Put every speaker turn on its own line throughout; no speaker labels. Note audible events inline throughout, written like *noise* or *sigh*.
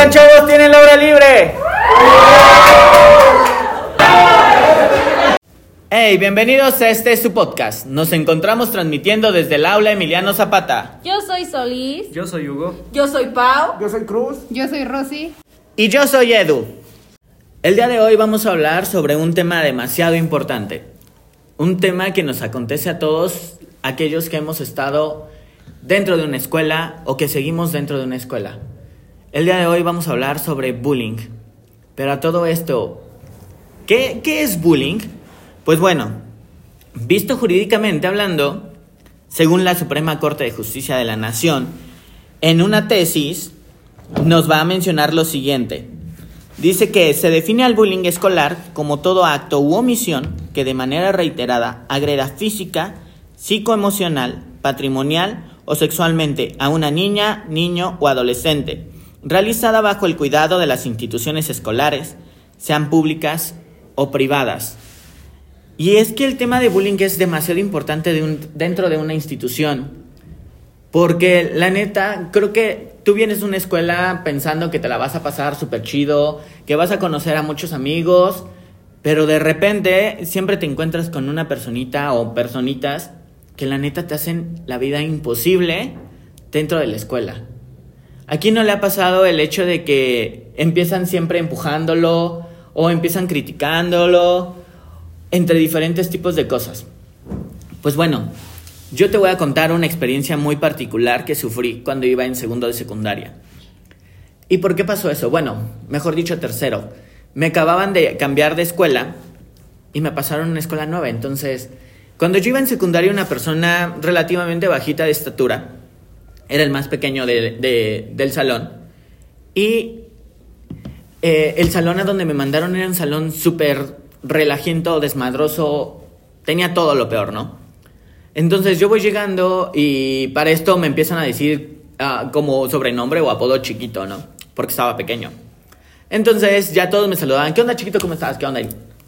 Oigan, chavos, tienen la hora libre. Hey, bienvenidos a este su podcast. Nos encontramos transmitiendo desde el aula Emiliano Zapata.
Yo soy Solís.
Yo soy Hugo.
Yo soy Pau.
Yo soy Cruz.
Yo soy Rosy.
Y yo soy Edu. El día de hoy vamos a hablar sobre un tema demasiado importante. Un tema que nos acontece a todos aquellos que hemos estado dentro de una escuela o que seguimos dentro de una escuela. El día de hoy vamos a hablar sobre bullying. Pero a todo esto, ¿qué, qué es bullying? Pues bueno, visto jurídicamente hablando, según la Suprema Corte de Justicia de la Nación, en una tesis nos va a mencionar lo siguiente. Dice que se define al bullying escolar como todo acto u omisión que de manera reiterada agreda física, psicoemocional, patrimonial o sexualmente a una niña, niño o adolescente, realizada bajo el cuidado de las instituciones escolares, sean públicas o privadas. Y es que el tema de bullying es demasiado importante dentro de una institución. Porque la neta, creo que tú vienes de una escuela pensando que te la vas a pasar súper chido, que vas a conocer a muchos amigos, pero de repente siempre te encuentras con una personita o personitas que la neta te hacen la vida imposible dentro de la escuela. Aquí no le ha pasado el hecho de que empiezan siempre empujándolo o empiezan criticándolo entre diferentes tipos de cosas. Pues bueno, yo te voy a contar una experiencia muy particular que sufrí cuando iba en segundo de secundaria. ¿Y por qué pasó eso? Bueno, mejor dicho, tercero. Me acababan de cambiar de escuela y me pasaron a una escuela nueva. Entonces, cuando yo iba en secundaria, una persona relativamente bajita de estatura, era el más pequeño de- de- del salón, y eh, el salón a donde me mandaron era un salón súper relajiento, desmadroso, tenía todo lo peor, ¿no? Entonces yo voy llegando y para esto me empiezan a decir ah, como sobrenombre o apodo chiquito, ¿no? Porque estaba pequeño. Entonces ya todos me saludaban, ¿qué onda chiquito? ¿Cómo estás? ¿Qué onda?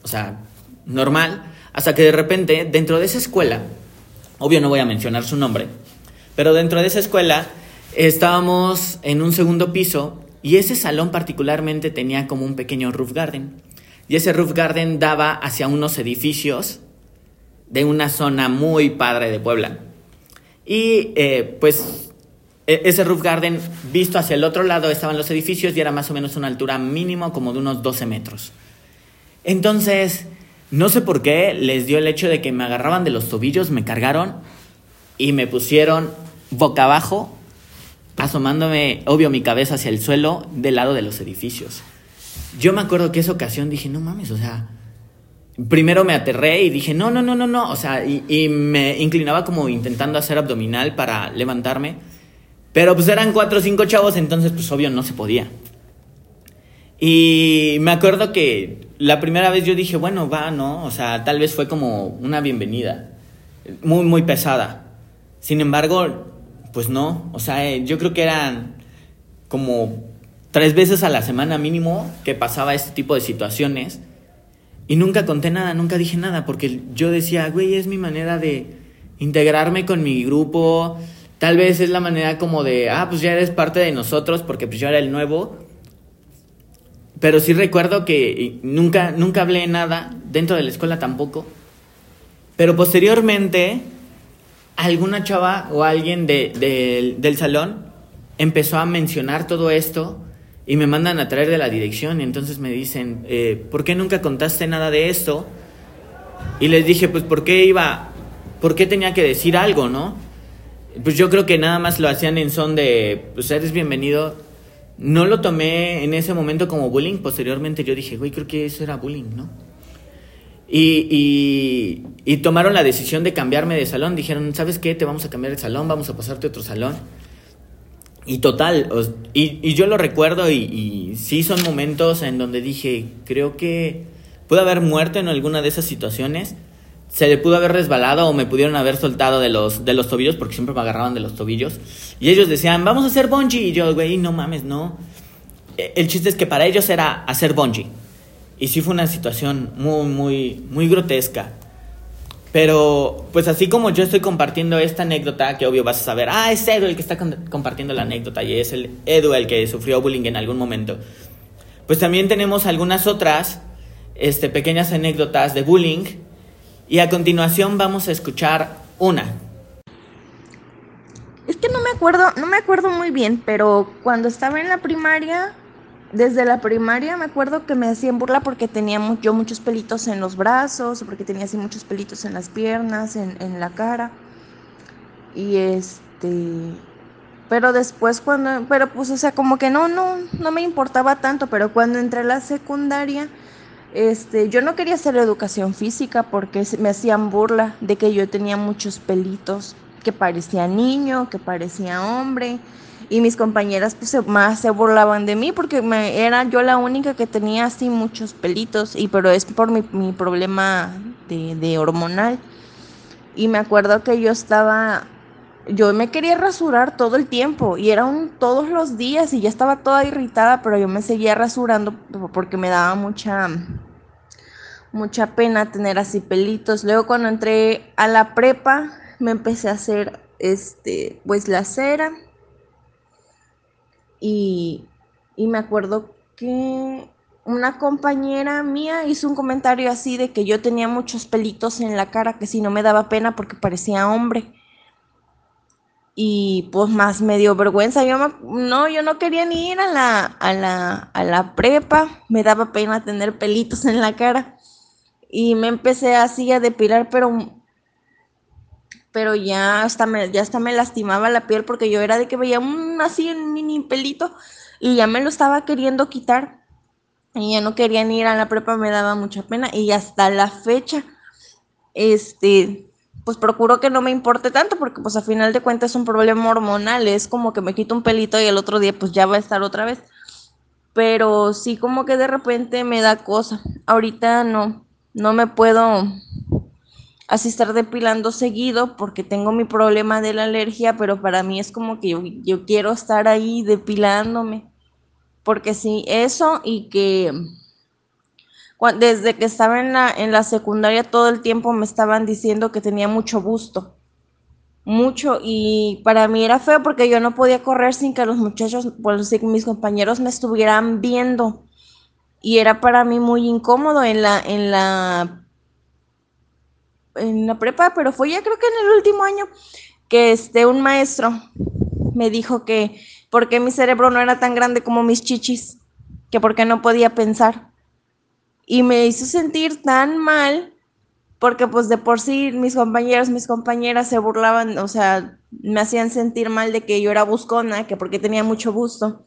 O sea, normal. Hasta que de repente, dentro de esa escuela, obvio no voy a mencionar su nombre, pero dentro de esa escuela estábamos en un segundo piso y ese salón particularmente tenía como un pequeño roof garden. Y ese roof garden daba hacia unos edificios de una zona muy padre de Puebla. Y eh, pues e- ese roof garden visto hacia el otro lado estaban los edificios y era más o menos una altura mínimo como de unos 12 metros. Entonces, no sé por qué les dio el hecho de que me agarraban de los tobillos, me cargaron y me pusieron boca abajo, asomándome, obvio, mi cabeza hacia el suelo del lado de los edificios. Yo me acuerdo que esa ocasión dije, no mames, o sea, primero me aterré y dije, no, no, no, no, no, o sea, y, y me inclinaba como intentando hacer abdominal para levantarme, pero pues eran cuatro o cinco chavos, entonces pues obvio no se podía. Y me acuerdo que la primera vez yo dije, bueno, va, ¿no? O sea, tal vez fue como una bienvenida, muy, muy pesada. Sin embargo, pues no, o sea, eh, yo creo que eran como tres veces a la semana mínimo que pasaba este tipo de situaciones. Y nunca conté nada, nunca dije nada, porque yo decía, güey, es mi manera de integrarme con mi grupo. Tal vez es la manera como de, ah, pues ya eres parte de nosotros, porque pues yo era el nuevo. Pero sí recuerdo que nunca, nunca hablé nada, dentro de la escuela tampoco. Pero posteriormente, alguna chava o alguien de- de- del salón empezó a mencionar todo esto y me mandan a traer de la dirección. Y entonces me dicen, eh, ¿por qué nunca contaste nada de esto? Y les dije, pues, ¿por qué iba? ¿Por qué tenía que decir algo, no? Pues yo creo que nada más lo hacían en son de, pues, eres bienvenido. No lo tomé en ese momento como bullying. Posteriormente yo dije, güey, creo que eso era bullying, ¿no? Y, y, tomaron la decisión de cambiarme de salón. Dijeron, ¿sabes qué? Te vamos a cambiar de salón, vamos a pasarte a otro salón. Y total, y, yo lo recuerdo y, sí son momentos en donde dije, creo que pude haber muerto en alguna de esas situaciones. Se le pudo haber resbalado o me pudieron haber soltado de los, de los tobillos porque siempre me agarraban de los tobillos. Y ellos decían, vamos a hacer bungee. Y yo, güey, no mames, no. Eh, El chiste es que para ellos era hacer bungee. Y sí fue una situación muy, muy, muy grotesca. Pero, pues así como yo estoy compartiendo esta anécdota, que obvio vas a saber, ah, es Edu el que está compartiendo la anécdota y es el Edu el que sufrió bullying en algún momento. Pues también tenemos algunas otras este, pequeñas anécdotas de bullying y a continuación vamos a escuchar una.
Es que no me acuerdo, no me acuerdo muy bien, pero cuando estaba en la primaria, desde la primaria me acuerdo que me hacían burla porque tenía yo muchos pelitos en los brazos, porque tenía así muchos pelitos en las piernas, en, en la cara. Y este, pero después cuando, pero pues o sea, como que no, no, no me importaba tanto, pero cuando entré a la secundaria, este, yo no quería hacer educación física porque me hacían burla de que yo tenía muchos pelitos, que parecía niño, que parecía hombre, y mis compañeras pues más se burlaban de mí porque me, era yo la única que tenía así muchos pelitos, y pero es por mi, mi problema de, de hormonal. Y me acuerdo que yo estaba yo me quería rasurar todo el tiempo y eran todos los días y ya estaba toda irritada, pero yo me seguía rasurando porque me daba mucha mucha pena tener así pelitos. Luego cuando entré a la prepa me empecé a hacer este pues la cera y, y me acuerdo que una compañera mía hizo un comentario así de que yo tenía muchos pelitos en la cara que si no me daba pena porque parecía hombre y pues más me dio vergüenza. Yo no, yo no quería ni ir a la, a la, a la prepa, me daba pena tener pelitos en la cara. Y me empecé así a depilar, pero, pero ya hasta me, ya hasta me lastimaba la piel porque yo era de que veía un así un mini pelito y ya me lo estaba queriendo quitar. Y ya no quería ni ir a la prepa, me daba mucha pena. Y hasta la fecha, este, pues procuro que no me importe tanto porque pues a final de cuentas es un problema hormonal, es como que me quito un pelito y el otro día pues ya va a estar otra vez. Pero sí como que de repente me da cosa. Ahorita no, no me puedo así estar depilando seguido porque tengo mi problema de la alergia, pero para mí es como que yo, yo quiero estar ahí depilándome. Porque sí, eso y que desde que estaba en la, en la secundaria todo el tiempo me estaban diciendo que tenía mucho busto. Mucho. Y para mí era feo porque yo no podía correr sin que los muchachos, pues mis compañeros me estuvieran viendo. Y era para mí muy incómodo en la, en la, en la prepa, pero fue ya creo que en el último año que este, un maestro me dijo que porque mi cerebro no era tan grande como mis chichis, que porque no podía pensar y me hizo sentir tan mal porque pues de por sí mis compañeros, mis compañeras se burlaban, o sea, me hacían sentir mal de que yo era buscona, que porque tenía mucho gusto.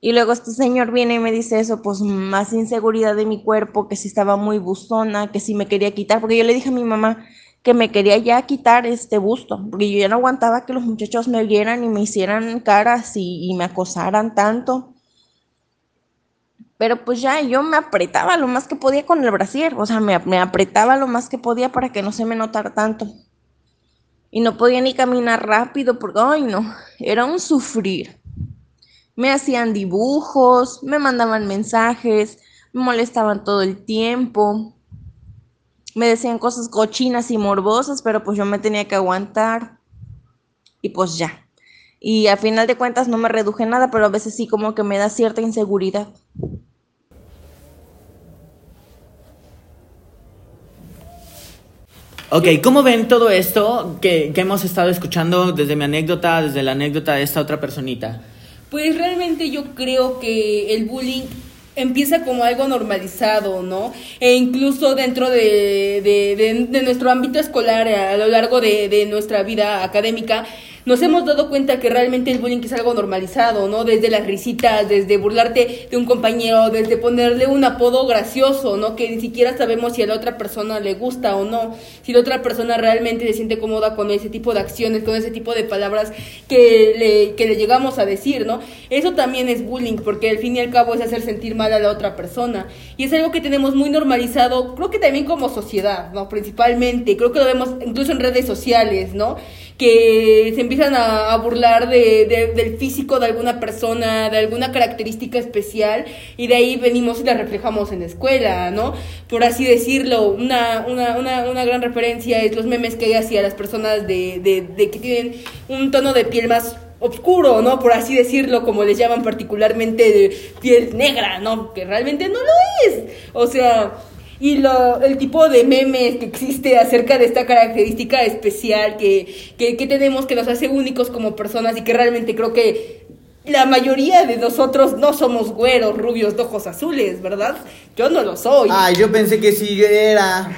Y luego este señor viene y me dice eso, pues más inseguridad de mi cuerpo, que si estaba muy bustona, que si me quería quitar, porque yo le dije a mi mamá que me quería ya quitar este busto, porque yo ya no aguantaba que los muchachos me vieran y me hicieran caras y, y me acosaran tanto. Pero pues ya yo me apretaba lo más que podía con el brasier, o sea, me, apretaba lo más que podía para que no se me notara tanto. Y no podía ni caminar rápido porque, ay no, era un sufrir. Me hacían dibujos, me mandaban mensajes, me molestaban todo el tiempo. Me decían cosas cochinas y morbosas, pero pues yo me tenía que aguantar. Y pues ya. Y a final de cuentas no me reduje nada, pero a veces sí como que me da cierta inseguridad.
Ok, ¿cómo ven todo esto que, hemos estado escuchando desde mi anécdota, desde la anécdota de esta otra personita?
Pues realmente yo creo que el bullying empieza como algo normalizado, ¿no? E incluso dentro de, nuestro ámbito escolar, a lo largo de nuestra vida académica, nos hemos dado cuenta que realmente el bullying es algo normalizado, ¿no? Desde las risitas, desde burlarte de un compañero, desde ponerle un apodo gracioso, ¿no? Que ni siquiera sabemos si a la otra persona le gusta o no, si la otra persona realmente se siente cómoda con ese tipo de acciones, con ese tipo de palabras que le, que le llegamos a decir, ¿no? Eso también es bullying, porque al fin y al cabo es hacer sentir mal a la otra persona. Y es algo que tenemos muy normalizado, creo que también como sociedad, ¿no? Principalmente, creo que lo vemos incluso en redes sociales, ¿no? Que se empiezan a, burlar de, del físico de alguna persona, de alguna característica especial, y de ahí venimos y la reflejamos en la escuela, ¿no? Por así decirlo, una, una, una, una gran referencia es los memes que hay hacia las personas de, de, de que tienen un tono de piel más oscuro, ¿no? Por así decirlo, como les llaman particularmente de piel negra, ¿no? Que realmente no lo es. O sea, y lo, el tipo de memes que existe acerca de esta característica especial que, que, que tenemos que nos hace únicos como personas y que realmente creo que la mayoría de nosotros no somos güeros, rubios, de ojos azules, ¿verdad? Yo no lo soy.
Ay, yo pensé que sí era.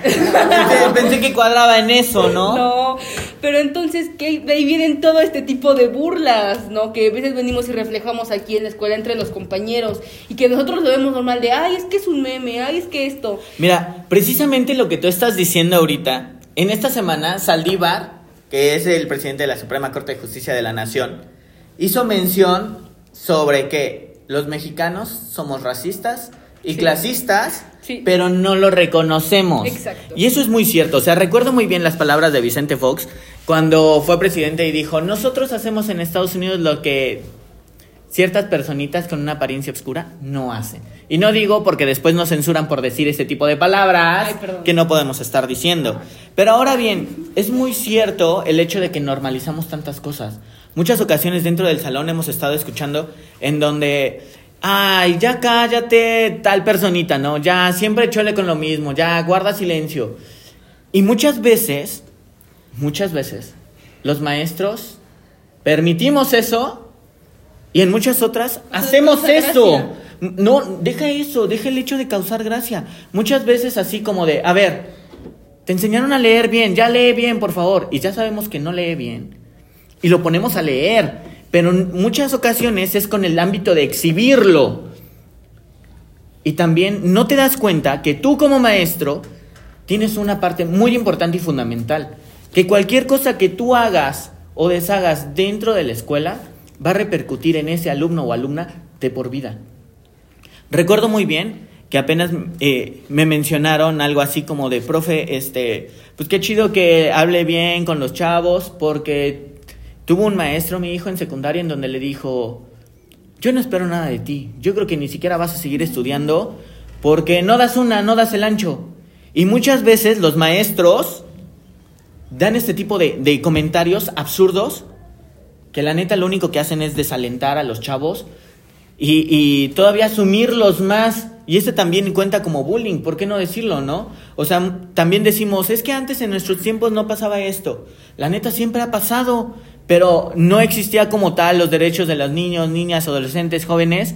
pensé, *laughs* que cuadraba en eso, ¿no?
No, pero entonces que de ahí vienen todo este tipo de burlas, ¿no? Que a veces venimos y reflejamos aquí en la escuela entre los compañeros y que nosotros lo vemos normal de, ay, es que es un meme, ay, es que esto.
Mira, precisamente lo que tú estás diciendo ahorita, en esta semana Saldívar, que es el presidente de la Suprema Corte de Justicia de la Nación, hizo mención sobre que los mexicanos somos racistas y clasistas, pero no lo reconocemos.
Exacto.
Y eso es muy cierto. O sea, recuerdo muy bien las palabras de Vicente Fox cuando fue presidente y dijo, nosotros hacemos en Estados Unidos lo que ciertas personitas con una apariencia oscura no hacen. Y no digo porque después nos censuran por decir este tipo de palabras que no podemos estar diciendo. Pero ahora bien, es muy cierto el hecho de que normalizamos tantas cosas. Muchas ocasiones dentro del salón hemos estado escuchando en donde, ay, ya cállate tal personita, ¿no? Ya siempre chole con lo mismo, ya guarda silencio. Y muchas veces, muchas veces, los maestros permitimos eso y en muchas otras hacemos eso. No, deja eso, deja el hecho de causar gracia. Muchas veces así como de, a ver, te enseñaron a leer bien, ya lee bien, por favor. Y ya sabemos que no lee bien y lo ponemos a leer, pero en muchas ocasiones es con el ámbito de exhibirlo. Y también no te das cuenta que tú como maestro tienes una parte muy importante y fundamental, que cualquier cosa que tú hagas o deshagas dentro de la escuela va a repercutir en ese alumno o alumna de por vida. Recuerdo muy bien que apenas eh, me mencionaron algo así como de, profe, este, pues qué chido que hable bien con los chavos porque Tuvo un maestro, mi hijo, en secundaria, en donde le dijo, yo no espero nada de ti, yo creo que ni siquiera vas a seguir estudiando porque no das una, no das el ancho. Y muchas veces los maestros dan este tipo de, comentarios absurdos que la neta lo único que hacen es desalentar a los chavos y, y, todavía asumirlos más. Y este también cuenta como bullying, ¿por qué no decirlo, no? O sea, también decimos, es que antes en nuestros tiempos no pasaba esto. La neta siempre ha pasado pero no existía como tal los derechos de los niños, niñas, adolescentes, jóvenes,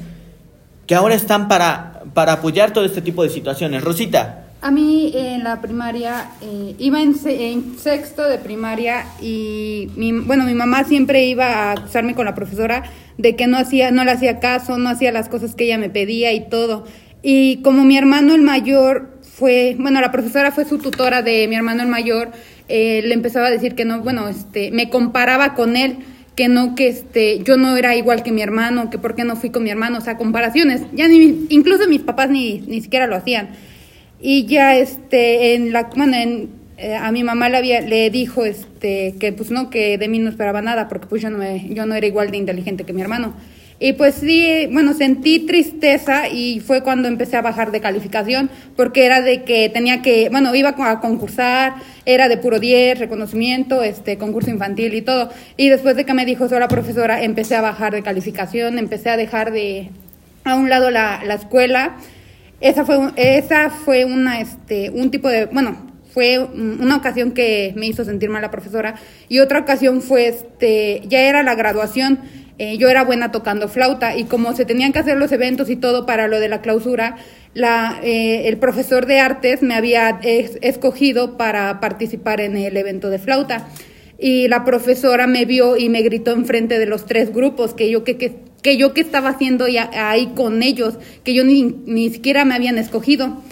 que ahora están para, para apoyar todo este tipo de situaciones. Rosita.
A mí en la primaria, eh, iba en, sexto de primaria y mi, bueno, mi mamá siempre iba a acusarme con la profesora de que no hacía, no le hacía caso, no hacía las cosas que ella me pedía y todo. Y como mi hermano el mayor fue, bueno, la profesora fue su tutora de mi hermano el mayor, eh, le empezaba a decir que no, bueno, este, me comparaba con él, que no, que este, yo no era igual que mi hermano, que por qué no fui con mi hermano, o sea, comparaciones, ya ni, incluso mis papás ni, ni siquiera lo hacían. Y ya, este, en la, bueno, en, eh, a mi mamá le, había, le dijo, este, que pues no, que de mí no esperaba nada, porque pues yo no, me, yo no era igual de inteligente que mi hermano. Y pues sí, bueno, sentí tristeza y fue cuando empecé a bajar de calificación, porque era de que tenía que, bueno, iba a concursar, era de puro 10, reconocimiento, este, concurso infantil y todo. Y después de que me dijo eso la profesora, empecé a bajar de calificación, empecé a dejar de a un lado la, la escuela. Esa fue, esa fue una, este, un tipo de, bueno, fue una ocasión que me hizo sentir mal la profesora y otra ocasión fue, este, ya era la graduación eh, yo era buena tocando flauta y como se tenían que hacer los eventos y todo para lo de la clausura, la, eh, el profesor de artes me había escogido para participar en el evento de flauta. Y la profesora me vio y me gritó enfrente de los tres grupos que yo que, que, yo que estaba haciendo ahí con ellos, que yo ni, ni siquiera me habían escogido.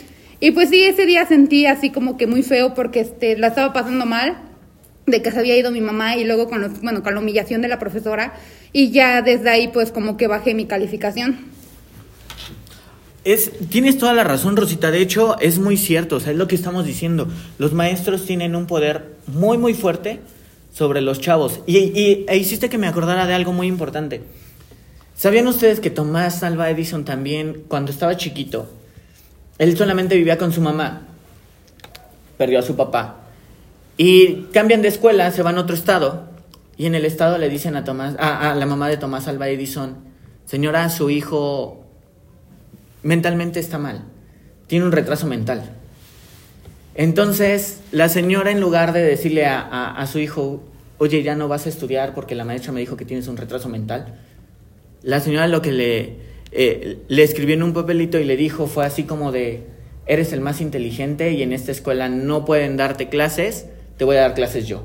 Y pues sí, ese día sentí así como que muy feo porque este, la estaba pasando mal de que se había ido mi mamá y luego con los, bueno, con la humillación de la profesora y ya desde ahí pues como que bajé mi calificación.
Es, tienes toda la razón, Rosita. De hecho, es muy cierto. Es lo que estamos diciendo. Los maestros tienen un poder muy, muy fuerte sobre los chavos. Y, y e hiciste que me acordara de algo muy importante. ¿Sabían ustedes que Tomás Alva Edison también, cuando estaba chiquito, él solamente vivía con su mamá? Perdió a su papá. Y cambian de escuela, se van a otro estado. Y en el estado le dicen a Tomás, a, la mamá de Tomás Alva Edison, señora, su hijo mentalmente está mal. Tiene un retraso mental. Entonces, la señora en lugar de decirle a, su hijo, oye, ya no vas a estudiar porque la maestra me dijo que tienes un retraso mental, la señora lo que le, eh, le escribió en un papelito y le dijo fue así como de, eres el más inteligente y en esta escuela no pueden darte clases, te voy a dar clases yo.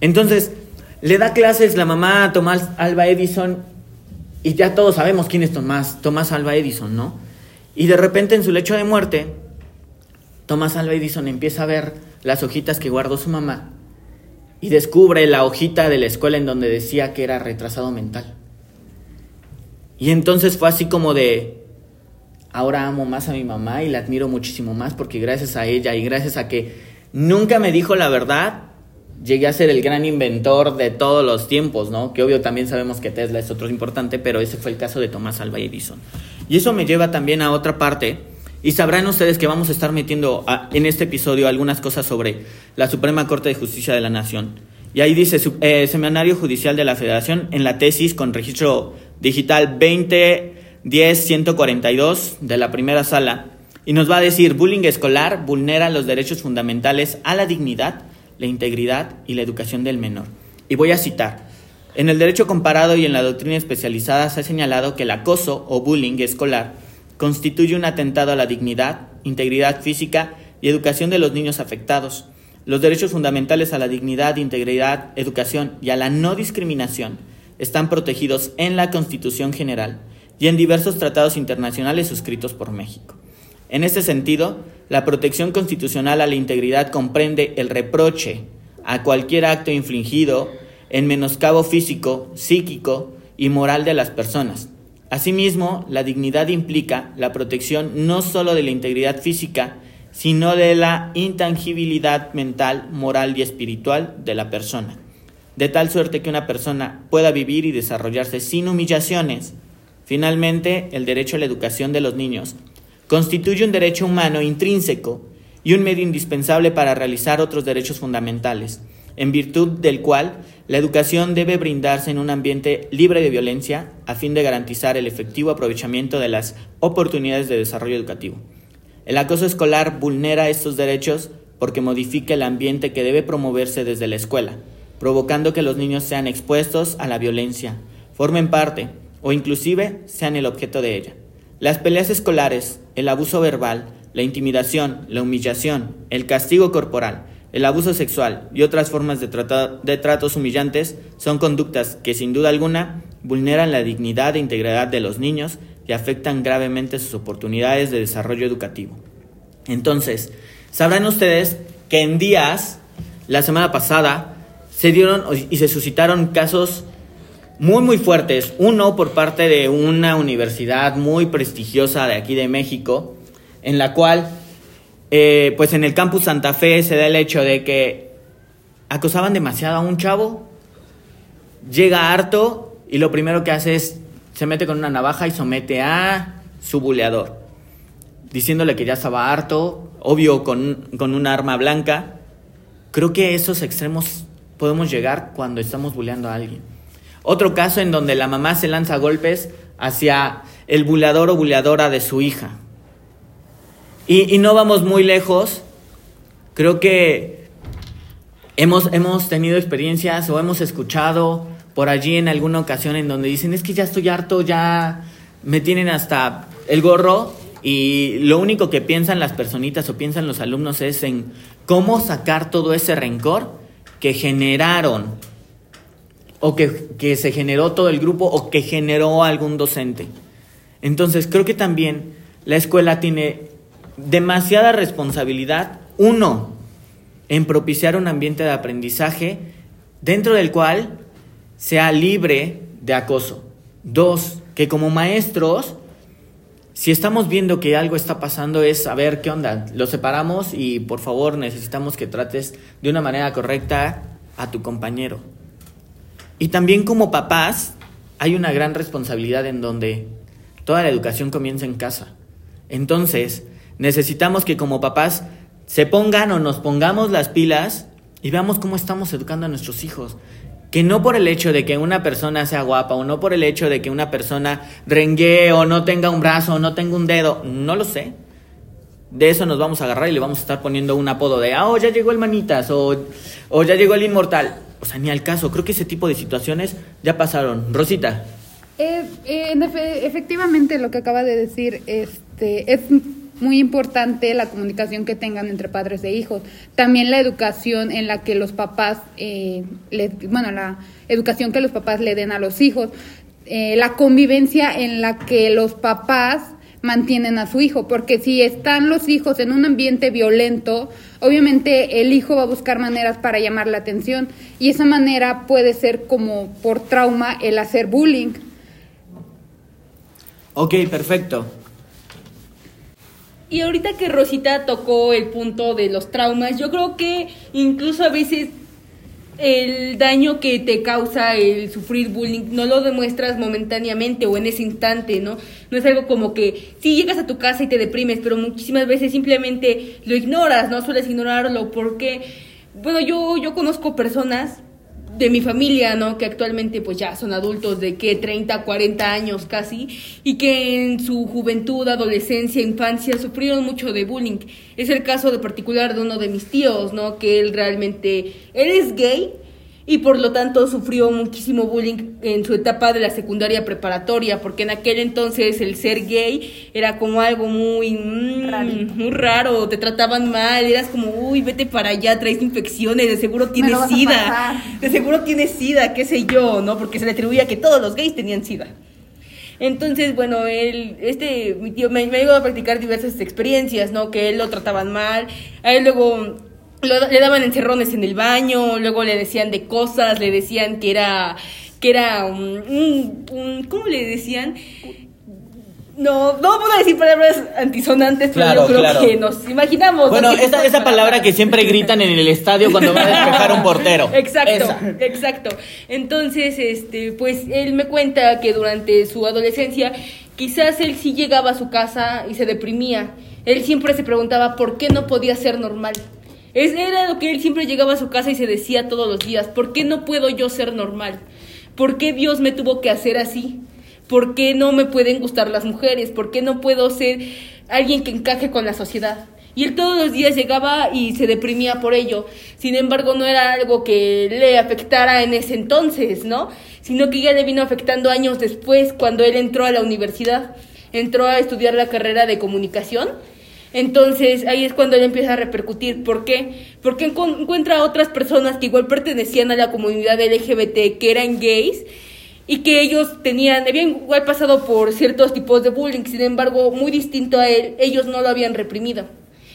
Entonces, le da clases la mamá a Tomás Alba Edison y ya todos sabemos quién es Tomás, Tomás Alba Edison, ¿no? Y de repente en su lecho de muerte, Tomás Alva Edison empieza a ver las hojitas que guardó su mamá y descubre la hojita de la escuela en donde decía que era retrasado mental. Y entonces fue así como de, ahora amo más a mi mamá y la admiro muchísimo más porque gracias a ella y gracias a que nunca me dijo la verdad, llegué a ser el gran inventor de todos los tiempos, ¿no? Que obvio también sabemos que Tesla es otro importante, pero ese fue el caso de Tomás Alva Edison. Y eso me lleva también a otra parte y sabrán ustedes que vamos a estar metiendo en este episodio algunas cosas sobre la Suprema Corte de Justicia de la Nación. Y ahí dice, eh, Seminario Judicial de la Federación, en la tesis con registro digital 2010-142 de la primera sala, y nos va a decir, bullying escolar vulnera los derechos fundamentales a la dignidad, la integridad y la educación del menor. Y voy a citar, en el derecho comparado y en la doctrina especializada se ha señalado que el acoso o bullying escolar constituye un atentado a la dignidad, integridad física y educación de los niños afectados. Los derechos fundamentales a la dignidad, integridad, educación y a la no discriminación están protegidos en la Constitución General y en diversos tratados internacionales suscritos por México. En este sentido, la protección constitucional a la integridad comprende el reproche a cualquier acto infligido en menoscabo físico, psíquico y moral de las personas, Asimismo, la dignidad implica la protección no sólo de la integridad física, sino de la intangibilidad mental, moral y espiritual de la persona, de tal suerte que una persona pueda vivir y desarrollarse sin humillaciones. Finalmente, el derecho a la educación de los niños constituye un derecho humano intrínseco y un medio indispensable para realizar otros derechos fundamentales, en virtud del cual la educación debe brindarse en un ambiente libre de violencia a fin de garantizar el efectivo aprovechamiento de las oportunidades de desarrollo educativo. El acoso escolar vulnera estos derechos porque modifica el ambiente que debe promoverse desde la escuela, provocando que los niños sean expuestos a la violencia, formen parte o inclusive sean el objeto de ella. Las peleas escolares, el abuso verbal, la intimidación, la humillación, el castigo corporal, el abuso sexual y otras formas de, de tratos humillantes son conductas que sin duda alguna vulneran la dignidad e integridad de los niños y afectan gravemente sus oportunidades de desarrollo educativo. Entonces, sabrán ustedes que en días, la semana pasada, se dieron y se suscitaron casos muy muy fuertes. Uno por parte de una universidad muy prestigiosa de aquí de México, en la cual eh, pues en el campus Santa Fe se da el hecho de que acosaban demasiado a un chavo, llega harto y lo primero que hace es se mete con una navaja y somete a su buleador, diciéndole que ya estaba harto, obvio con, con un arma blanca. Creo que esos extremos podemos llegar cuando estamos buleando a alguien. Otro caso en donde la mamá se lanza golpes hacia el buleador o buleadora de su hija. Y, no vamos muy lejos. Creo que hemos, hemos tenido experiencias o hemos escuchado por allí en alguna ocasión en donde dicen, es que ya estoy harto, ya me tienen hasta el gorro y lo único que piensan las personitas o piensan los alumnos es en cómo sacar todo ese rencor que generaron o que, que se generó todo el grupo o que generó algún docente. Entonces creo que también la escuela tiene demasiada responsabilidad, uno, en propiciar un ambiente de aprendizaje dentro del cual sea libre de acoso. Dos, que como maestros, si estamos viendo que algo está pasando es saber qué onda, lo separamos y por favor necesitamos que trates de una manera correcta a tu compañero. Y también como papás hay una gran responsabilidad en donde toda la educación comienza en casa. Entonces, necesitamos que como papás se pongan o nos pongamos las pilas y veamos cómo estamos educando a nuestros hijos. Que no por el hecho de que una persona sea guapa o no por el hecho de que una persona rengue o no tenga un brazo o no tenga un dedo, no lo sé. De eso nos vamos a agarrar y le vamos a estar poniendo un apodo de, ah, oh, ya llegó el manitas o, o ya llegó el inmortal. O sea, ni al caso. Creo que ese tipo de situaciones ya pasaron. Rosita.
Eh, eh, en efe- efectivamente, lo que acaba de decir este, es muy importante la comunicación que tengan entre padres e hijos. También la educación en la que los papás, eh, bueno, la educación que los papás le den a los hijos. Eh, la convivencia en la que los papás mantienen a su hijo, porque si están los hijos en un ambiente violento, obviamente el hijo va a buscar maneras para llamar la atención y esa manera puede ser como por trauma el hacer bullying.
Ok, perfecto.
Y ahorita que Rosita tocó el punto de los traumas, yo creo que incluso a veces el daño que te causa el sufrir bullying no lo demuestras momentáneamente o en ese instante, ¿no? No es algo como que sí llegas a tu casa y te deprimes, pero muchísimas veces simplemente lo ignoras, ¿no? Sueles ignorarlo porque, bueno, yo, yo conozco personas de mi familia, ¿no? Que actualmente pues ya son adultos de que 30, 40 años casi y que en su juventud, adolescencia, infancia sufrieron mucho de bullying. Es el caso de particular de uno de mis tíos, ¿no? Que él realmente, él es gay y por lo tanto sufrió muchísimo bullying en su etapa de la secundaria preparatoria, porque en aquel entonces el ser gay era como algo muy, mm, muy raro, te trataban mal, eras como, uy, vete para allá, traes infecciones, de seguro tienes sida, de seguro tienes sida, qué sé yo, ¿no? Porque se le atribuía que todos los gays tenían sida. Entonces, bueno, él, este, mi tío me, me a practicar diversas experiencias, ¿no? Que él lo trataban mal, a él luego lo- le daban encerrones en el baño, luego le decían de cosas, le decían que era, que era un, un- un- ¿cómo le decían? No, no puedo decir palabras antisonantes, pero yo creo
claro.
que nos imaginamos. ¿no?
Bueno, esa, esa palabra que siempre gritan en el estadio cuando va a despejar un portero.
Exacto,
Esa.
exacto. Entonces, este, pues él me cuenta que durante su adolescencia quizás él sí llegaba a su casa y se deprimía. Él siempre se preguntaba por qué no podía ser normal. Es, era lo que él siempre llegaba a su casa y se decía todos los días, ¿por qué no puedo yo ser normal? ¿Por qué Dios me tuvo que hacer así? ¿Por qué no me pueden gustar las mujeres? ¿Por qué no puedo ser alguien que encaje con la sociedad? Y él todos los días llegaba y se deprimía por ello. Sin embargo, no era algo que le afectara en ese entonces, ¿no? Sino que ya le vino afectando años después, cuando él entró a la universidad. Entró a estudiar la carrera de comunicación. Entonces ahí es cuando él empieza a repercutir. ¿Por qué? Porque encuentra a otras personas que igual pertenecían a la comunidad LGBT, que eran gays, y que ellos tenían, habían igual pasado por ciertos tipos de bullying, sin embargo, muy distinto a él, ellos no lo habían reprimido.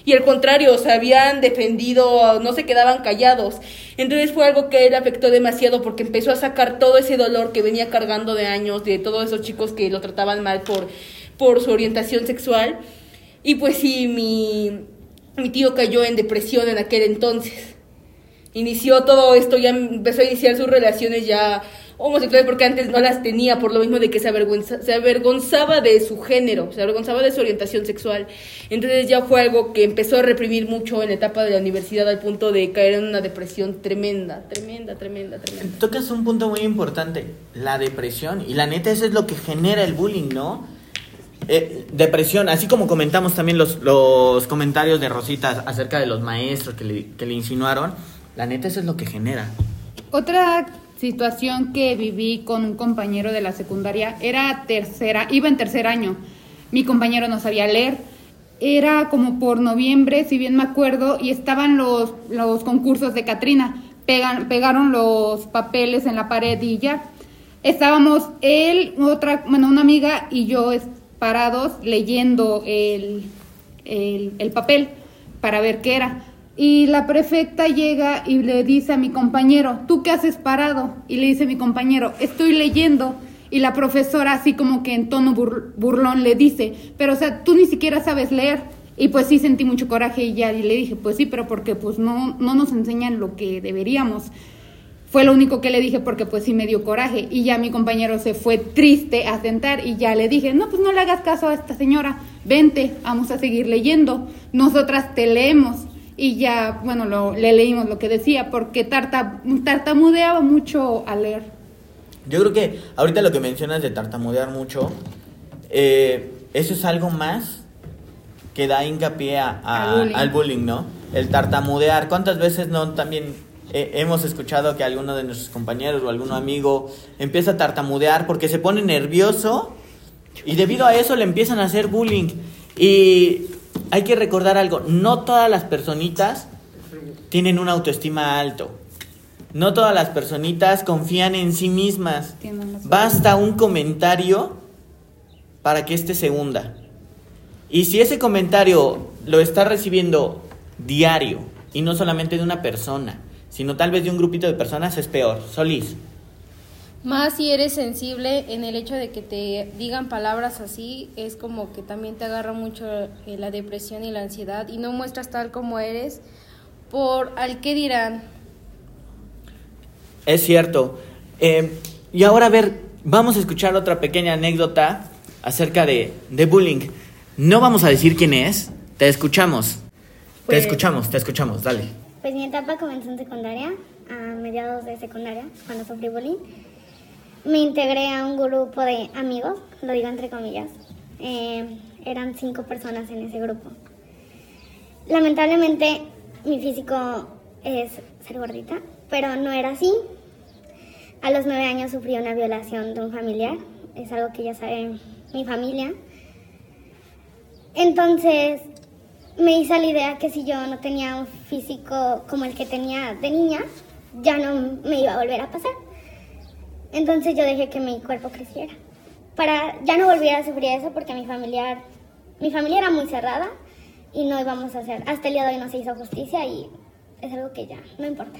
Y al contrario, se habían defendido, no se quedaban callados. Entonces fue algo que él afectó demasiado porque empezó a sacar todo ese dolor que venía cargando de años de todos esos chicos que lo trataban mal por, por su orientación sexual. Y pues sí, mi, mi tío cayó en depresión en aquel entonces. Inició todo esto, ya empezó a iniciar sus relaciones ya homosexuales porque antes no las tenía por lo mismo de que se, avergüenza- se avergonzaba de su género, se avergonzaba de su orientación sexual. Entonces ya fue algo que empezó a reprimir mucho en la etapa de la universidad al punto de caer en una depresión tremenda, tremenda, tremenda, tremenda.
Tocas un punto muy importante, la depresión. Y la neta, eso es lo que genera el bullying, ¿no? Eh, depresión, así como comentamos también los, los comentarios de Rosita acerca de los maestros que le, que le insinuaron, la neta, eso es lo que genera.
Otra situación que viví con un compañero de la secundaria era tercera, iba en tercer año. Mi compañero no sabía leer. Era como por noviembre, si bien me acuerdo, y estaban los, los concursos de Catrina. Pegan, pegaron los papeles en la pared y ya. Estábamos él, otra, bueno, una amiga y yo parados leyendo el, el, el papel para ver qué era. Y la prefecta llega y le dice a mi compañero, ¿tú qué haces parado? Y le dice mi compañero, estoy leyendo. Y la profesora, así como que en tono bur- burlón, le dice, pero o sea, tú ni siquiera sabes leer. Y pues sí sentí mucho coraje y ya y le dije, pues sí, pero porque pues no, no nos enseñan lo que deberíamos. Fue lo único que le dije porque pues sí me dio coraje y ya mi compañero se fue triste a sentar y ya le dije, no, pues no le hagas caso a esta señora, vente, vamos a seguir leyendo, nosotras te leemos y ya, bueno, lo, le leímos lo que decía porque tarta, tartamudeaba mucho al leer.
Yo creo que ahorita lo que mencionas de tartamudear mucho, eh, eso es algo más que da hincapié a- a-
Al bullying.
al bullying, ¿no? El tartamudear. ¿Cuántas veces no también eh, hemos escuchado que alguno de nuestros compañeros o algún amigo empieza a tartamudear porque se pone nervioso y debido a eso le empiezan a hacer bullying? Y hay que recordar algo, no todas las personitas tienen una autoestima alto. No todas las personitas confían en sí mismas. Basta un comentario para que éste se hunda. Y si ese comentario lo está recibiendo diario, y no solamente de una persona, sino tal vez de un grupito de personas, es peor. Solís.
Más si eres sensible en el hecho de que te digan palabras así, es como que también te agarra mucho eh, la depresión y la ansiedad y no muestras tal como eres por al que dirán.
Es cierto. Eh, y ahora, a ver, vamos a escuchar otra pequeña anécdota acerca de, de bullying. No vamos a decir quién es, te escuchamos.
Pues-
Te escuchamos, te escuchamos, dale.
Pues mi etapa comenzó en secundaria, a mediados de secundaria, cuando sufrí bullying. Me integré a un grupo de amigos, lo digo entre comillas. Eh, eran cinco personas en ese grupo. Lamentablemente mi físico es ser gordita, pero no era así. A los nueve años sufrí una violación de un familiar, es algo que ya sabe mi familia. Entonces me hice la idea que si yo no tenía un físico como el que tenía de niña, ya no me iba a volver a pasar. Entonces yo dejé que mi cuerpo creciera. Para ya no volver a sufrir eso porque mi familiar, mi familia era muy cerrada y no íbamos a hacer, hasta el día de hoy no se hizo justicia y es algo que ya no importa.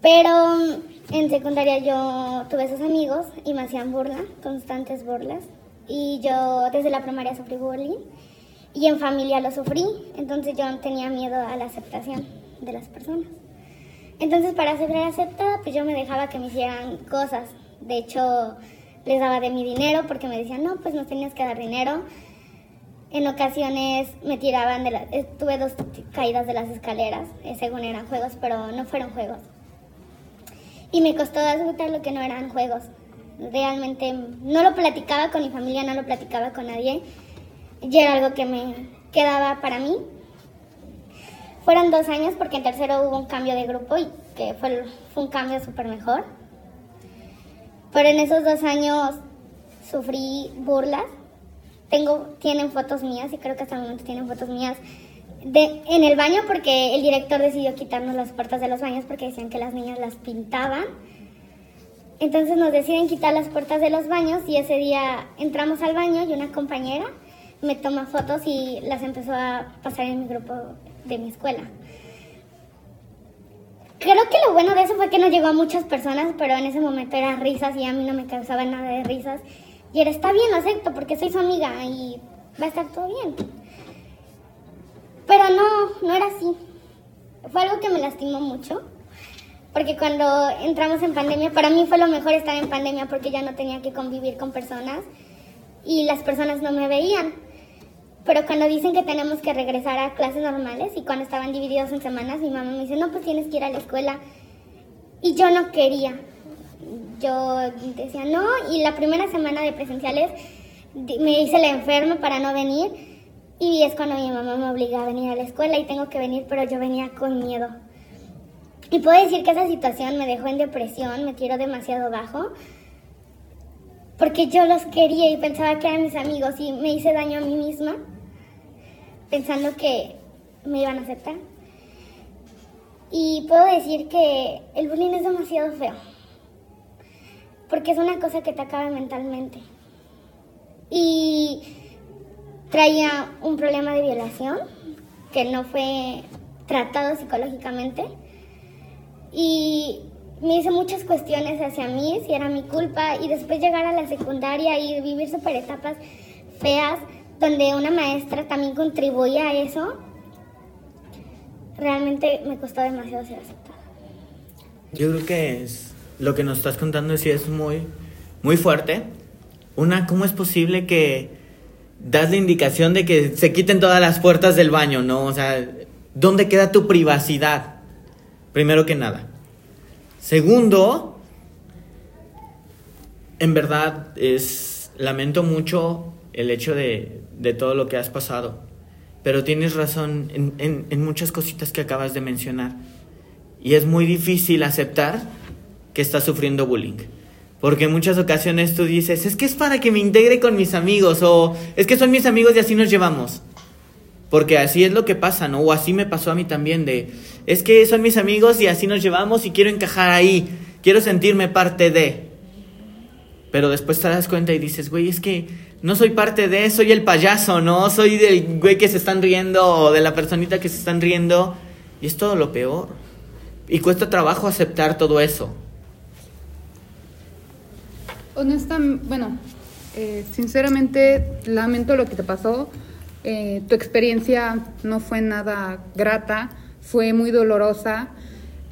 Pero en secundaria yo tuve esos amigos y me hacían burla, constantes burlas. Y yo desde la primaria sufrí bullying y en familia lo sufrí, entonces yo tenía miedo a la aceptación de las personas. Entonces para ser aceptada, pues yo me dejaba que me hicieran cosas. De hecho, les daba de mi dinero porque me decían, no, pues nos tenías que dar dinero. En ocasiones me tiraban de la... Tuve dos caídas de las escaleras, eh, según eran juegos, pero no fueron juegos. Y me costó aceptar lo que no eran juegos. Realmente no lo platicaba con mi familia, no lo platicaba con nadie. Y era algo que me quedaba para mí. Fueron dos años porque en tercero hubo un cambio de grupo y que fue, fue un cambio súper mejor. Pero en esos dos años sufrí burlas. Tengo, tienen fotos mías y creo que hasta el momento tienen fotos mías de, en el baño porque el director decidió quitarnos las puertas de los baños porque decían que las niñas las pintaban. Entonces nos deciden quitar las puertas de los baños y ese día entramos al baño y una compañera me toma fotos y las empezó a pasar en mi grupo de mi escuela. Creo que lo bueno de eso fue que no llegó a muchas personas, pero en ese momento era risas y a mí no me causaba nada de risas. Y era, está bien, lo acepto porque soy su amiga y va a estar todo bien. Pero no, no era así. Fue algo que me lastimó mucho. Porque cuando entramos en pandemia, para mí fue lo mejor estar en pandemia porque ya no tenía que convivir con personas y las personas no me veían. Pero cuando dicen que tenemos que regresar a clases normales y cuando estaban divididos en semanas, mi mamá me dice, no, pues tienes que ir a la escuela. Y yo no quería. Yo decía, no, y la primera semana de presenciales me hice la enferma para no venir. Y es cuando mi mamá me obliga a venir a la escuela y tengo que venir, pero yo venía con miedo. Y puedo decir que esa situación me dejó en depresión, me tiró demasiado bajo, porque yo los quería y pensaba que eran mis amigos y me hice daño a mí misma, pensando que me iban a aceptar. Y puedo decir que el bullying es demasiado feo, porque es una cosa que te acaba mentalmente. Y traía un problema de violación que no fue tratado psicológicamente y me hice muchas cuestiones hacia mí, si era mi culpa, y después llegar a la secundaria y vivir super etapas feas, donde una maestra también contribuía a eso, realmente me costó demasiado ser aceptada.
Yo creo que es, lo que nos estás contando sí es muy, muy fuerte. Una, ¿cómo es posible que das la indicación de que se quiten todas las puertas del baño, no? O sea, ¿dónde queda tu privacidad? Primero que nada. Segundo, en verdad es, lamento mucho el hecho de, de todo lo que has pasado, pero tienes razón en, en, muchas cositas que acabas de mencionar. Y es muy difícil aceptar que estás sufriendo bullying. Porque en muchas ocasiones tú dices, es que es para que me integre con mis amigos o es que son mis amigos y así nos llevamos. Porque así es lo que pasa, ¿no? O así me pasó a mí también de, es que son mis amigos y así nos llevamos y quiero encajar ahí, quiero sentirme parte de. Pero después te das cuenta y dices, güey, es que no soy parte de, soy el payaso, ¿no? Soy del güey que se están riendo o de la personita que se están riendo. Y es todo lo peor. Y cuesta trabajo aceptar todo eso.
Honestamente, bueno, eh, sinceramente lamento lo que te pasó. Eh, tu experiencia no fue nada grata, fue muy dolorosa.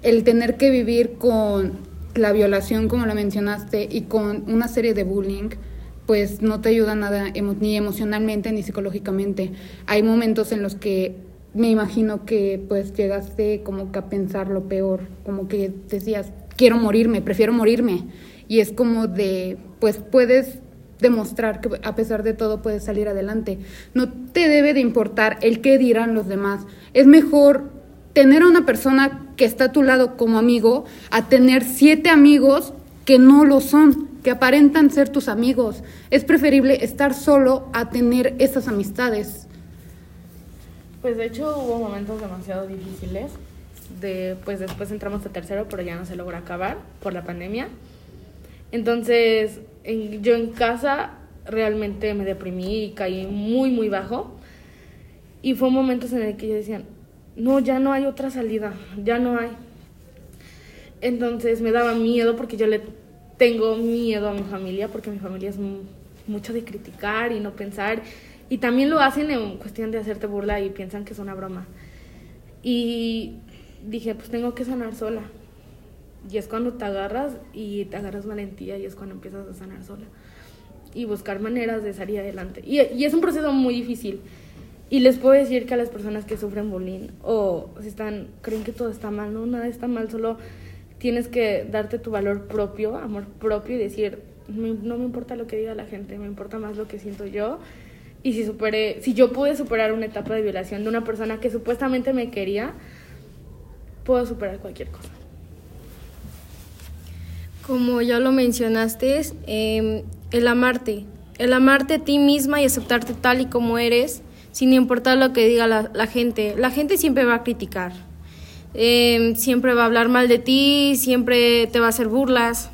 El tener que vivir con la violación, como la mencionaste, y con una serie de bullying, pues no te ayuda nada ni emocionalmente ni psicológicamente. Hay momentos en los que me imagino que pues llegaste como que a pensar lo peor, como que decías, quiero morirme, prefiero morirme. Y es como de, pues puedes demostrar que a pesar de todo puedes salir adelante. No te debe de importar el qué dirán los demás. Es mejor tener a una persona que está a tu lado como amigo a tener siete amigos que no lo son, que aparentan ser tus amigos. Es preferible estar solo a tener esas amistades.
Pues de hecho hubo momentos demasiado difíciles. De, pues después entramos a tercero, pero ya no se logró acabar por la pandemia. Entonces, en, yo en casa realmente me deprimí y caí muy, muy bajo. Y fue momentos en el que yo decía, no, ya no hay otra salida, ya no hay. Entonces me daba miedo porque yo le tengo miedo a mi familia, porque mi familia es mucho de criticar y no pensar. Y también lo hacen en cuestión de hacerte burla y piensan que es una broma. Y dije, pues tengo que sanar sola. Y es cuando te agarras y te agarras valentía y es cuando empiezas a sanar sola. Y buscar maneras de salir adelante. Y, y es un proceso muy difícil. Y les puedo decir que a las personas que sufren bullying o si están, creen que todo está mal, no, nada está mal, solo tienes que darte tu valor propio, amor propio y decir, no me importa lo que diga la gente, me importa más lo que siento yo. Y si superé, si yo pude superar una etapa de violación de una persona que supuestamente me quería, puedo superar cualquier cosa.
Como ya lo mencionaste, eh, el amarte, el amarte a ti misma y aceptarte tal y como eres, sin importar lo que diga la gente. La gente siempre va a criticar, eh, siempre va a hablar mal de ti, siempre te va a hacer burlas,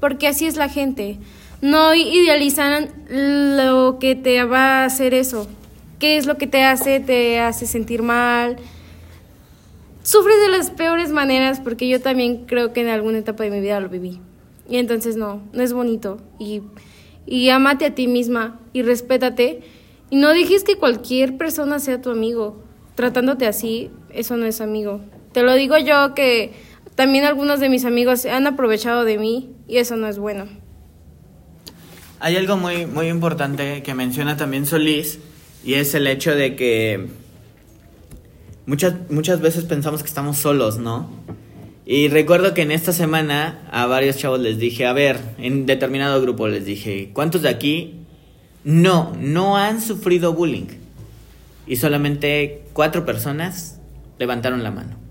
porque así es la gente. No idealizan lo que te va a hacer eso. ¿Qué es lo que te hace? Te hace sentir mal. Sufres de las peores maneras porque yo también creo que en alguna etapa de mi vida lo viví. Y entonces no, no es bonito. Y, y amate a ti misma y respétate. Y no dejes que cualquier persona sea tu amigo. Tratándote así, eso no es amigo. Te lo digo yo que también algunos de mis amigos han aprovechado de mí y eso no es bueno.
Hay algo muy, muy importante que menciona también Solís y es el hecho de que muchas, muchas veces pensamos que estamos solos, ¿no? Y recuerdo que en esta semana a varios chavos les dije, a ver, en determinado grupo les dije, ¿cuántos de aquí no, no han sufrido bullying? Y solamente cuatro personas levantaron la mano.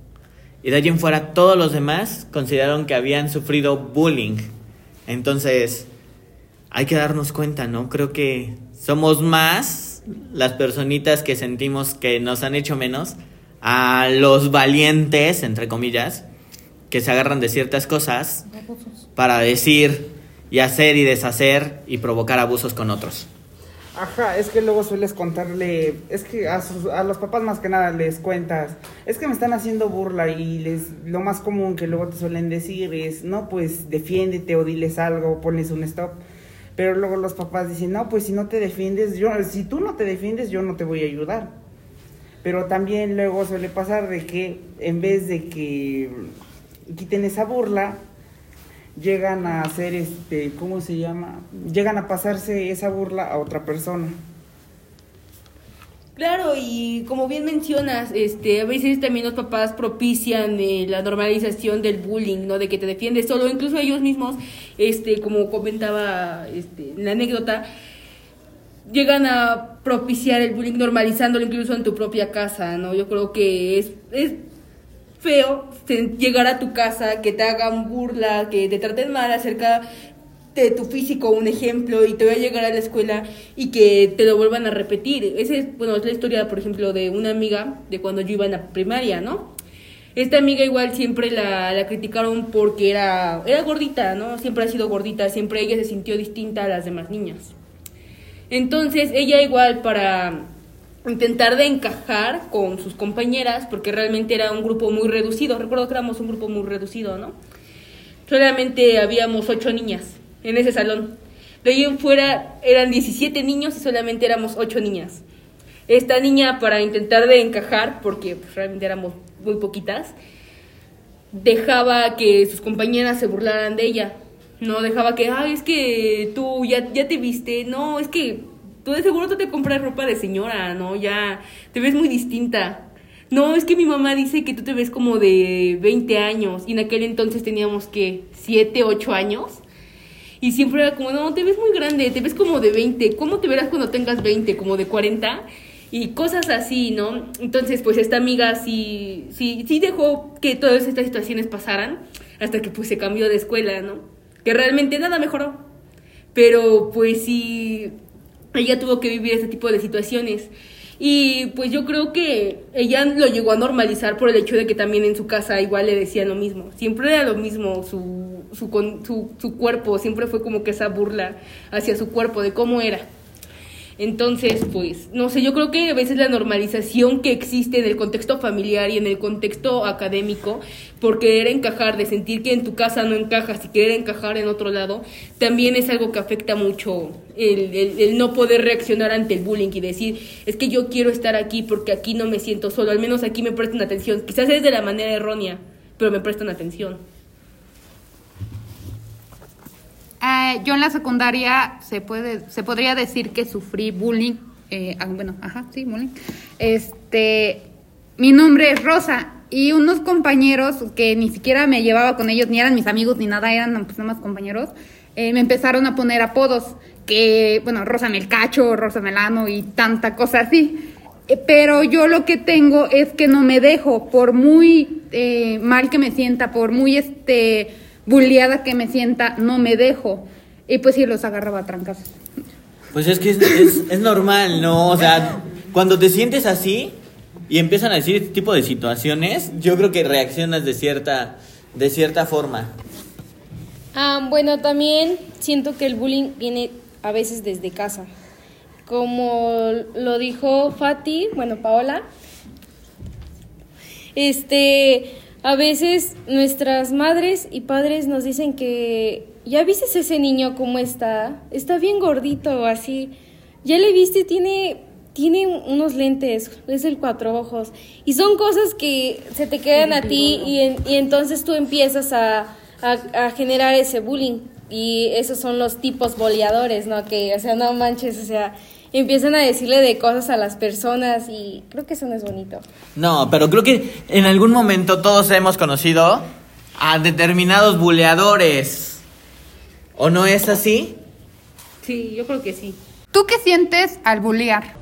Y de allí en fuera todos los demás consideraron que habían sufrido bullying. Entonces, hay que darnos cuenta, ¿no? Creo que somos más las personitas que sentimos que nos han hecho menos a los valientes, entre comillas, que se agarran de ciertas cosas para decir y hacer y deshacer y provocar abusos con otros.
Ajá, es que luego sueles contarle, es que a, sus, a los papás más que nada les cuentas, es que me están haciendo burla y les lo más común que luego te suelen decir es, no, pues defiéndete o diles algo, pones un stop. Pero luego los papás dicen, no, pues si no te defiendes, yo, si tú no te defiendes, yo no te voy a ayudar. Pero también luego suele pasar de que en vez de que quiten esa burla, llegan a hacer este, ¿cómo se llama? Llegan a pasarse esa burla a otra persona.
Claro, y como bien mencionas, este, a veces también los papás propician eh, la normalización del bullying, ¿no? De que te defiendes solo, incluso ellos mismos, este, como comentaba este, la anécdota, llegan a propiciar el bullying normalizándolo incluso en tu propia casa, ¿no? Yo creo que es, es feo llegar a tu casa, que te hagan burla, que te traten mal acerca de tu físico, un ejemplo, y te voy a llegar a la escuela y que te lo vuelvan a repetir. Esa es, bueno, es la historia, por ejemplo, de una amiga de cuando yo iba en la primaria, ¿no? Esta amiga igual siempre la, la criticaron porque era, era gordita, ¿no? Siempre ha sido gordita, siempre ella se sintió distinta a las demás niñas. Entonces ella igual para intentar de encajar con sus compañeras, porque realmente era un grupo muy reducido, recuerdo que éramos un grupo muy reducido, ¿no? Solamente habíamos ocho niñas en ese salón. De ahí en fuera eran 17 niños y solamente éramos ocho niñas. Esta niña, para intentar de encajar, porque pues, realmente éramos muy poquitas, dejaba que sus compañeras se burlaran de ella. No dejaba que, ay, es que tú ya, ya te viste. No, es que tú de seguro tú te compras ropa de señora, ¿no? Ya te ves muy distinta. No, es que mi mamá dice que tú te ves como de 20 años y en aquel entonces teníamos que 7, 8 años. Y siempre era como, no, te ves muy grande, te ves como de 20. ¿Cómo te verás cuando tengas 20? ¿Como de 40? Y cosas así, ¿no? Entonces, pues esta amiga sí, sí, sí dejó que todas estas situaciones pasaran hasta que pues se cambió de escuela, ¿no? Que realmente nada mejoró. Pero pues sí, ella tuvo que vivir ese tipo de situaciones. Y pues yo creo que ella lo llegó a normalizar por el hecho de que también en su casa igual le decían lo mismo. Siempre era lo mismo su, su, su, su cuerpo, siempre fue como que esa burla hacia su cuerpo, de cómo era. Entonces, pues, no sé, yo creo que a veces la normalización que existe en el contexto familiar y en el contexto académico, por querer encajar, de sentir que en tu casa no encajas y querer encajar en otro lado, también es algo que afecta mucho el, el, no poder reaccionar ante el bullying y decir, es que yo quiero estar aquí porque aquí no me siento solo, al menos aquí me prestan atención. Quizás es de la manera errónea, pero me prestan atención.
Eh, yo en la secundaria se puede, se podría decir que sufrí bullying. Eh, ah, bueno, ajá, sí, bullying. Este, mi nombre es Rosa y unos compañeros que ni siquiera me llevaba con ellos, ni eran mis amigos ni nada, eran pues nada más compañeros, eh, me empezaron a poner apodos que, bueno, Rosa Melcacho, Rosa Melano y tanta cosa así. Pero yo lo que tengo es que no me dejo, por muy mal que me sienta, por muy este bulliada que me sienta, no me dejo. Y pues sí, los agarraba a trancas.
Pues es que es, es, normal, ¿no? O sea, cuando te sientes así y empiezan a decir este tipo de situaciones, yo creo que reaccionas de cierta, de cierta forma.
Ah, bueno, también siento que el bullying viene a veces desde casa. Como lo dijo Fati, bueno, Paola, este, a veces nuestras madres y padres nos dicen que ya viste ese niño cómo está, está bien gordito así, ya le viste, tiene, tiene unos lentes, es el cuatro ojos, y son cosas que se te quedan a ti y, entonces tú empiezas a, a, generar ese bullying. Y esos son los tipos boleadores, ¿no? Que, o sea, no manches, o sea, empiezan a decirle de cosas a las personas y creo que eso no es bonito.
No, pero creo que en algún momento todos hemos conocido a determinados buleadores. ¿O no es así?
Sí, yo creo que sí.
¿Tú qué sientes al bullear?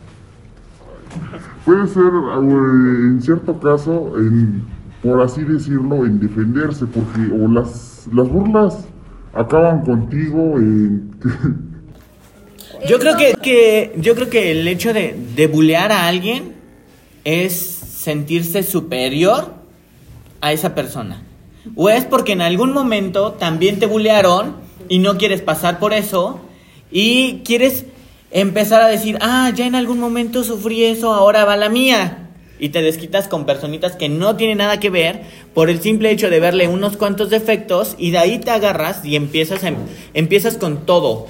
Puede ser, en cierto caso, en, por así decirlo, en defenderse, porque o las, las burlas acaban contigo en... *laughs*
Yo creo que, que, yo creo que el hecho de, de bulear a alguien es sentirse superior a esa persona. O es porque en algún momento también te bulearon y no quieres pasar por eso y quieres empezar a decir, ah, ya en algún momento sufrí eso, ahora va la mía. Y te desquitas con personitas que no tienen nada que ver por el simple hecho de verle unos cuantos defectos y de ahí te agarras y empiezas, em, empiezas con todo.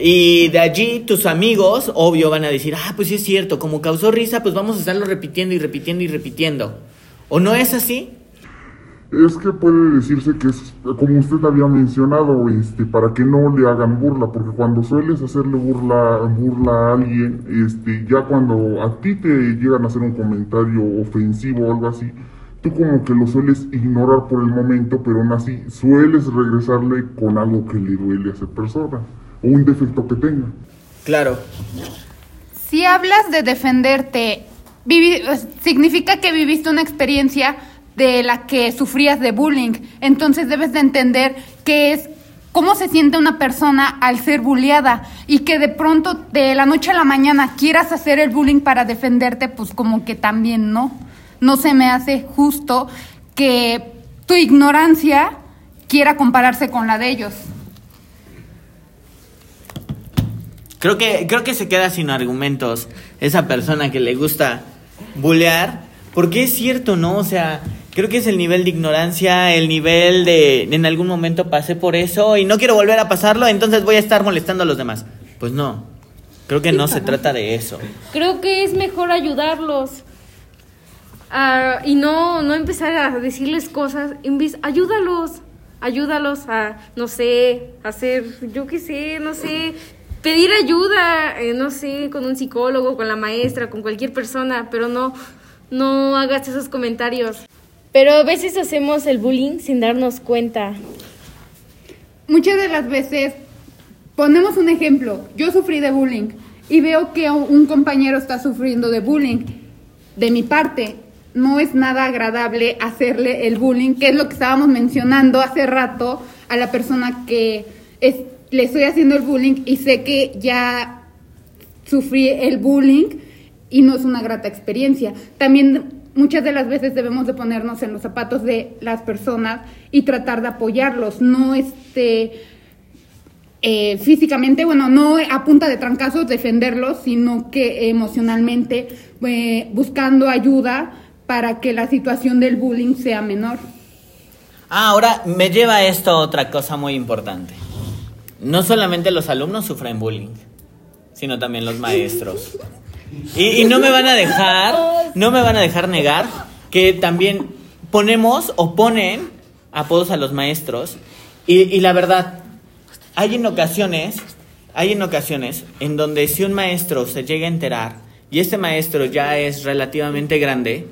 Y de allí tus amigos, obvio, van a decir, ah, pues sí es cierto, como causó risa, pues vamos a estarlo repitiendo y repitiendo y repitiendo. ¿O no es así?
Es que puede decirse que es, como usted había mencionado, este, para que no le hagan burla, porque cuando sueles hacerle burla, burla a alguien, este, ya cuando a ti te llegan a hacer un comentario ofensivo o algo así, tú como que lo sueles ignorar por el momento, pero aún así sueles regresarle con algo que le duele a esa persona, un defecto que tenga.
Claro.
Si hablas de defenderte, vivi- significa que viviste una experiencia de la que sufrías de bullying. Entonces debes de entender que es cómo se siente una persona al ser bulleada y que de pronto de la noche a la mañana quieras hacer el bullying para defenderte, pues como que también no. No se me hace justo que tu ignorancia quiera compararse con la de ellos.
Creo que, creo que se queda sin argumentos esa persona que le gusta bullear, porque es cierto, ¿no? O sea, creo que es el nivel de ignorancia, el nivel de en algún momento pasé por eso y no quiero volver a pasarlo, entonces voy a estar molestando a los demás. Pues no, creo que no se trata de eso.
Creo que es mejor ayudarlos. Y no, no empezar a decirles cosas. En vez, ayúdalos. Ayúdalos a, no sé, hacer, yo qué sé, no sé, pedir ayuda, eh, no sé, con un psicólogo, con la maestra, con cualquier persona, pero no, no hagas esos comentarios. Pero a veces hacemos el bullying sin darnos cuenta.
Muchas de las veces, ponemos un ejemplo, yo sufrí de bullying y veo que un compañero está sufriendo de bullying. De mi parte, no es nada agradable hacerle el bullying, que es lo que estábamos mencionando hace rato a la persona que es- le estoy haciendo el bullying y sé que ya sufrí el bullying y no es una grata experiencia. También muchas de las veces debemos de ponernos en los zapatos de las personas y tratar de apoyarlos, no este eh, físicamente, bueno, no a punta de trancazos defenderlos, sino que emocionalmente eh, buscando ayuda para que la situación del bullying sea menor.
Ah, ahora me lleva esto a otra cosa muy importante. No solamente los alumnos sufren bullying, sino también los maestros. Y, no me van a dejar, no me van a dejar negar que también ponemos o ponen apodos a los maestros. Y, y la verdad, hay en ocasiones, hay en ocasiones en donde si un maestro se llega a enterar y este maestro ya es relativamente grande,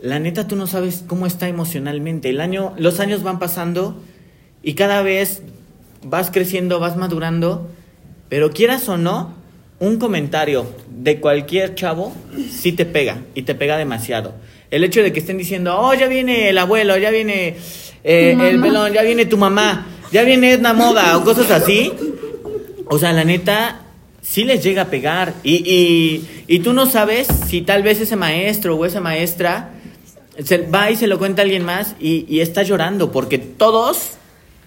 la neta tú no sabes cómo está emocionalmente. El año, los años van pasando y cada vez vas creciendo, vas madurando, pero quieras o no, un comentario de cualquier chavo sí te pega y te pega demasiado. El hecho de que estén diciendo, oh, ya viene el abuelo, ya viene eh, el pelón, ya viene tu mamá, ya viene Edna Moda o cosas así. O sea, la neta, sí les llega a pegar. Y, y, y tú no sabes si tal vez ese maestro o esa maestra se va y se lo cuenta a alguien más y, y está llorando, porque todos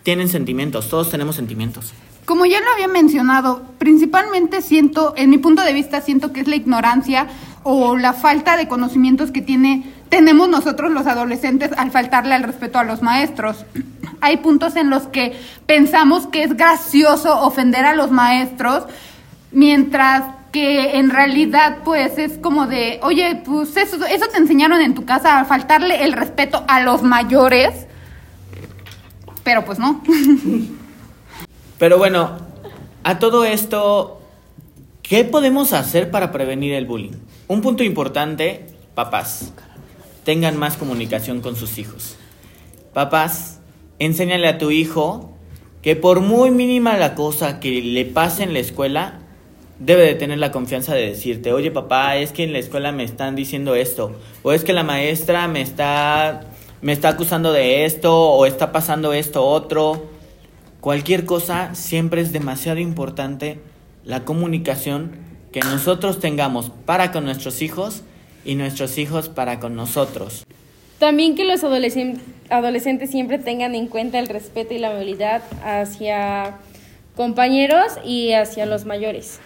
tienen sentimientos, todos tenemos sentimientos.
Como ya lo había mencionado, principalmente siento, en mi punto de vista, siento que es la ignorancia o la falta de conocimientos que tiene, tenemos nosotros los adolescentes al faltarle al respeto a los maestros. *clears throat* Hay puntos en los que pensamos que es gracioso ofender a los maestros, mientras que en realidad pues es como de, oye, pues eso, eso te enseñaron en tu casa, a faltarle el respeto a los mayores, pero pues no. *laughs*
Pero bueno, a todo esto, ¿qué podemos hacer para prevenir el bullying? Un punto importante, papás, tengan más comunicación con sus hijos. Papás, enséñale a tu hijo que por muy mínima la cosa que le pase en la escuela, debe de tener la confianza de decirte, oye papá, es que en la escuela me están diciendo esto, o es que la maestra me está, me está acusando de esto, o está pasando esto otro. Cualquier cosa siempre es demasiado importante la comunicación que nosotros tengamos para con nuestros hijos y nuestros hijos para con nosotros.
También que los adolescen- adolescentes siempre tengan en cuenta el respeto y la amabilidad hacia compañeros y hacia los mayores.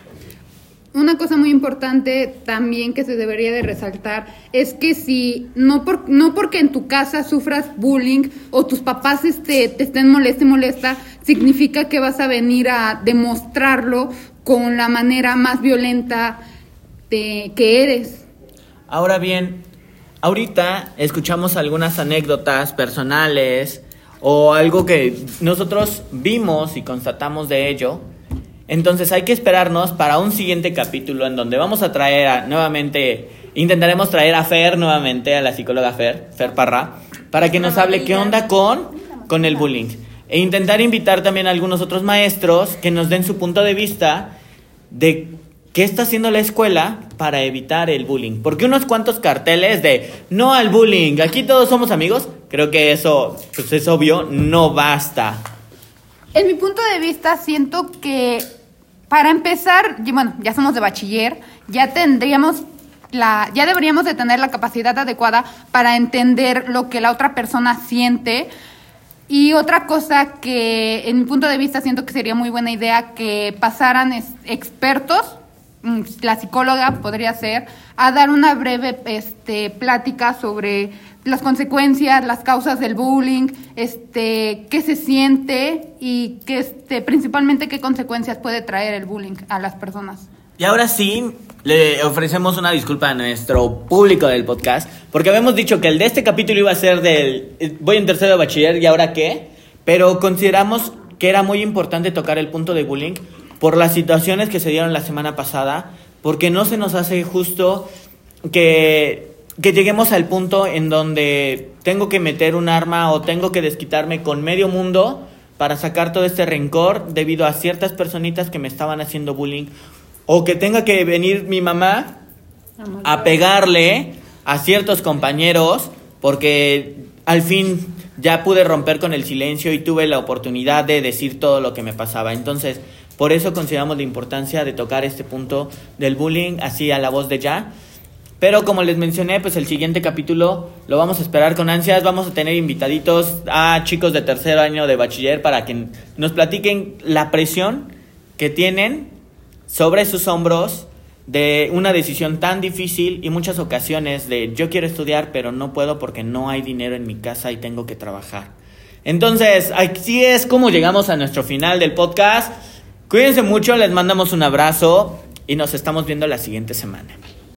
Una cosa muy importante también que se debería de resaltar es que si no por, no porque en tu casa sufras bullying o tus papás este, te estén molesta y molesta, significa que vas a venir a demostrarlo con la manera más violenta de, que eres.
Ahora bien, ahorita escuchamos algunas anécdotas personales o algo que nosotros vimos y constatamos de ello. Entonces hay que esperarnos para un siguiente capítulo en donde vamos a traer a- nuevamente, intentaremos traer a Fer nuevamente, a la psicóloga Fer, Fer Parra, para que nos hable qué onda con, con el bullying. E intentar invitar también a algunos otros maestros que nos den su punto de vista de qué está haciendo la escuela para evitar el bullying. Porque unos cuantos carteles de no al bullying, aquí todos somos amigos, creo que eso pues es obvio, no basta.
En mi punto de vista, siento que para empezar, bueno, ya somos de bachiller, ya tendríamos la, ya deberíamos de tener la capacidad adecuada para entender lo que la otra persona siente. Y otra cosa que, en mi punto de vista, siento que sería muy buena idea que pasaran expertos, mm, la psicóloga podría ser, a dar una breve este, plática sobre las consecuencias, las causas del bullying, este, qué se siente y qué, este, principalmente qué consecuencias puede traer el bullying a las personas.
Y ahora sí, le ofrecemos una disculpa a nuestro público del podcast, porque habíamos dicho que el de este capítulo iba a ser del eh, voy en tercero de bachiller y ahora qué, pero consideramos que era muy importante tocar el punto de bullying por las situaciones que se dieron la semana pasada, porque no se nos hace justo que, que lleguemos al punto en donde tengo que meter un arma o tengo que desquitarme con medio mundo para sacar todo este rencor debido a ciertas personitas que me estaban haciendo bullying o que tenga que venir mi mamá a pegarle a ciertos compañeros porque al fin ya pude romper con el silencio y tuve la oportunidad de decir todo lo que me pasaba. Entonces, por eso consideramos la importancia de tocar este punto del bullying así a la voz de ya. Pero como les mencioné, pues el siguiente capítulo lo vamos a esperar con ansias. Vamos a tener invitaditos a chicos de tercer año de bachiller para que nos platiquen la presión que tienen sobre sus hombros de una decisión tan difícil y muchas ocasiones de yo quiero estudiar pero no puedo porque no hay dinero en mi casa y tengo que trabajar. Entonces, así es como llegamos a nuestro final del podcast. Cuídense mucho, les mandamos un abrazo y nos estamos viendo la siguiente semana.